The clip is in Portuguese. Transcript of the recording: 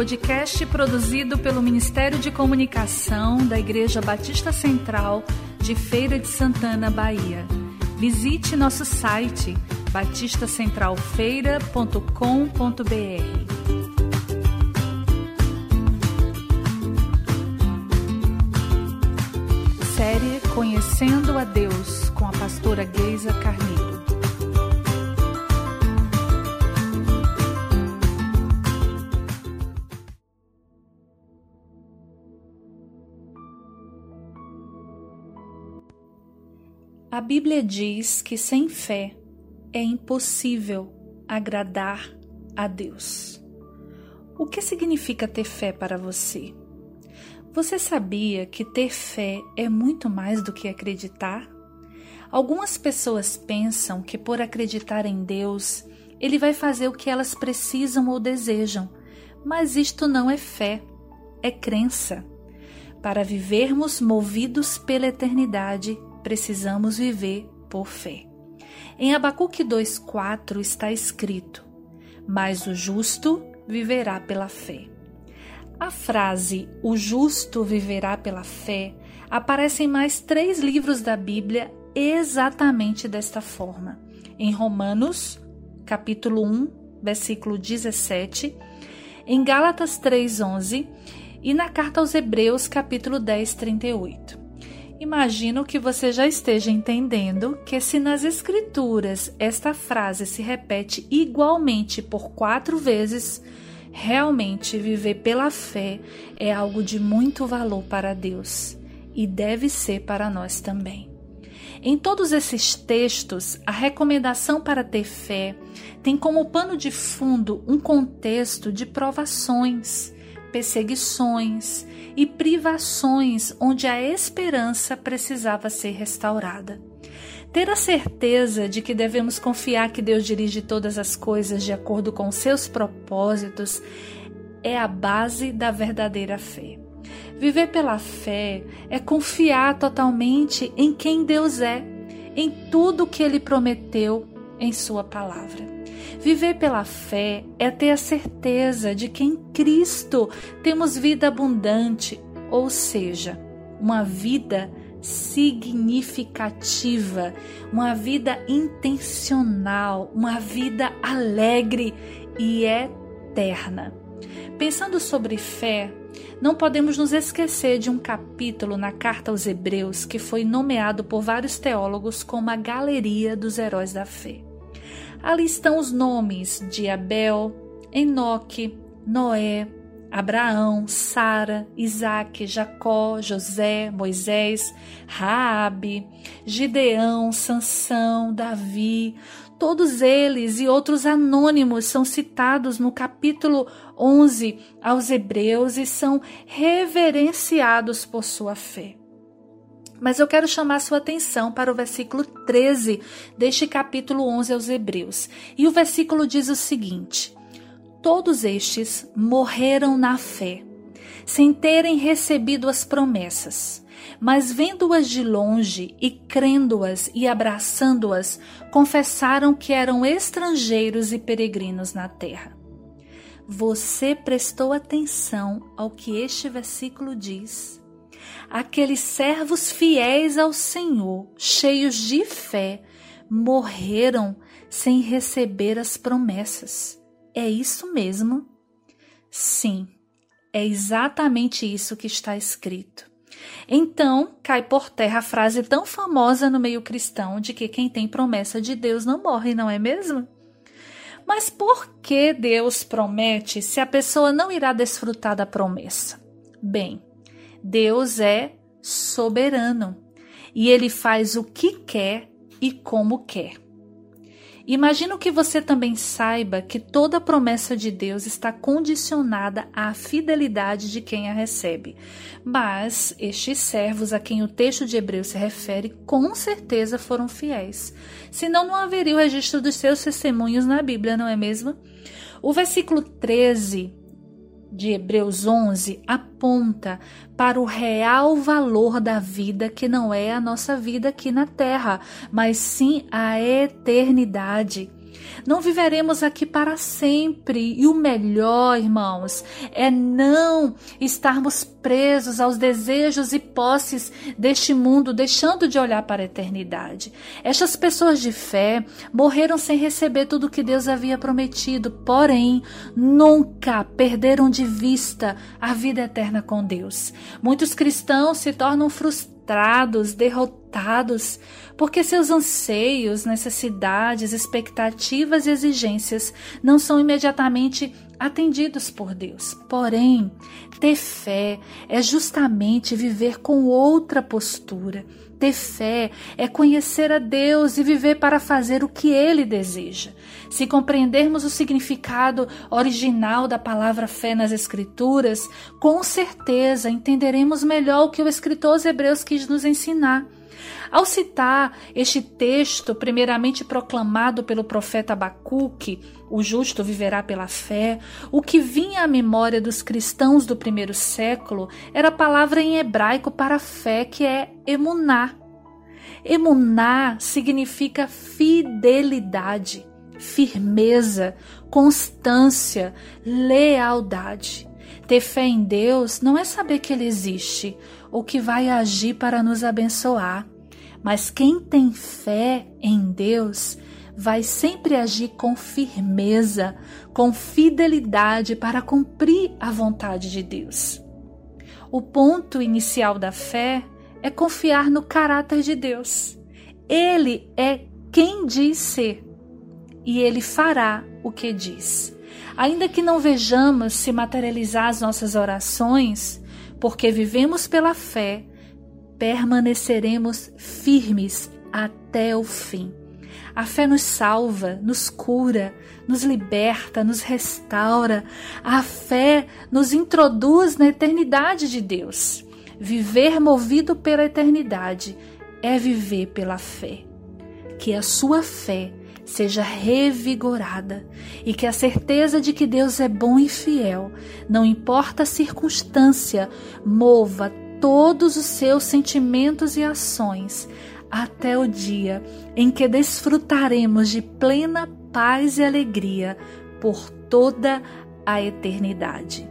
podcast produzido pelo Ministério de Comunicação da Igreja Batista Central de Feira de Santana, Bahia. Visite nosso site batistacentralfeira.com.br. Série Conhecendo a Deus com a pastora Geisa Carneiro. A Bíblia diz que sem fé é impossível agradar a Deus. O que significa ter fé para você? Você sabia que ter fé é muito mais do que acreditar? Algumas pessoas pensam que por acreditar em Deus, Ele vai fazer o que elas precisam ou desejam, mas isto não é fé, é crença. Para vivermos movidos pela eternidade, precisamos viver por fé. Em Abacuque 2,4 está escrito: Mas o justo viverá pela fé. A frase o justo viverá pela fé aparece em mais três livros da Bíblia exatamente desta forma. Em Romanos, capítulo 1, versículo 17, em Gálatas 3:11 e na carta aos Hebreus, capítulo 10, 38. Imagino que você já esteja entendendo que, se nas Escrituras esta frase se repete igualmente por quatro vezes, realmente viver pela fé é algo de muito valor para Deus e deve ser para nós também. Em todos esses textos, a recomendação para ter fé tem como pano de fundo um contexto de provações perseguições e privações onde a esperança precisava ser restaurada. Ter a certeza de que devemos confiar que Deus dirige todas as coisas de acordo com seus propósitos é a base da verdadeira fé. Viver pela fé é confiar totalmente em quem Deus é, em tudo que ele prometeu em Sua palavra. Viver pela fé é ter a certeza de que em Cristo temos vida abundante, ou seja, uma vida significativa, uma vida intencional, uma vida alegre e eterna. Pensando sobre fé, não podemos nos esquecer de um capítulo na carta aos Hebreus que foi nomeado por vários teólogos como a Galeria dos Heróis da Fé. Ali estão os nomes de Abel, Enoque, Noé, Abraão, Sara, Isaac, Jacó, José, Moisés, Raabe, Gideão, Sansão, Davi, todos eles e outros anônimos são citados no capítulo 11 aos Hebreus e são reverenciados por sua fé. Mas eu quero chamar sua atenção para o versículo 13 deste capítulo 11 aos Hebreus. E o versículo diz o seguinte: Todos estes morreram na fé, sem terem recebido as promessas, mas vendo-as de longe e crendo-as e abraçando-as, confessaram que eram estrangeiros e peregrinos na terra. Você prestou atenção ao que este versículo diz? Aqueles servos fiéis ao Senhor, cheios de fé, morreram sem receber as promessas. É isso mesmo? Sim, é exatamente isso que está escrito. Então, cai por terra a frase tão famosa no meio cristão de que quem tem promessa de Deus não morre, não é mesmo? Mas por que Deus promete se a pessoa não irá desfrutar da promessa? Bem, Deus é soberano e ele faz o que quer e como quer. Imagino que você também saiba que toda promessa de Deus está condicionada à fidelidade de quem a recebe. Mas estes servos a quem o texto de Hebreus se refere, com certeza foram fiéis. Senão não haveria o registro dos seus testemunhos na Bíblia, não é mesmo? O versículo 13 de Hebreus 11 aponta para o real valor da vida que não é a nossa vida aqui na terra, mas sim a eternidade. Não viveremos aqui para sempre. E o melhor, irmãos, é não estarmos presos aos desejos e posses deste mundo, deixando de olhar para a eternidade. Estas pessoas de fé morreram sem receber tudo o que Deus havia prometido, porém, nunca perderam de vista a vida eterna com Deus. Muitos cristãos se tornam frustrados, derrotados, porque seus anseios, necessidades, expectativas e exigências não são imediatamente atendidos por Deus. Porém, ter fé é justamente viver com outra postura. Ter fé é conhecer a Deus e viver para fazer o que Ele deseja. Se compreendermos o significado original da palavra fé nas Escrituras, com certeza entenderemos melhor o que o escritor aos Hebreus quis nos ensinar. Ao citar este texto, primeiramente proclamado pelo profeta Abacuque, o justo viverá pela fé, o que vinha à memória dos cristãos do primeiro século era a palavra em hebraico para fé, que é emuná. Emuná significa fidelidade, firmeza, constância, lealdade. Ter fé em Deus não é saber que Ele existe ou que vai agir para nos abençoar, mas quem tem fé em Deus vai sempre agir com firmeza, com fidelidade para cumprir a vontade de Deus. O ponto inicial da fé é confiar no caráter de Deus. Ele é quem diz ser e ele fará o que diz. Ainda que não vejamos se materializar as nossas orações, porque vivemos pela fé, permaneceremos firmes até o fim. A fé nos salva, nos cura, nos liberta, nos restaura. A fé nos introduz na eternidade de Deus. Viver movido pela eternidade é viver pela fé. Que a sua fé seja revigorada e que a certeza de que Deus é bom e fiel, não importa a circunstância, mova todos os seus sentimentos e ações até o dia em que desfrutaremos de plena paz e alegria por toda a eternidade.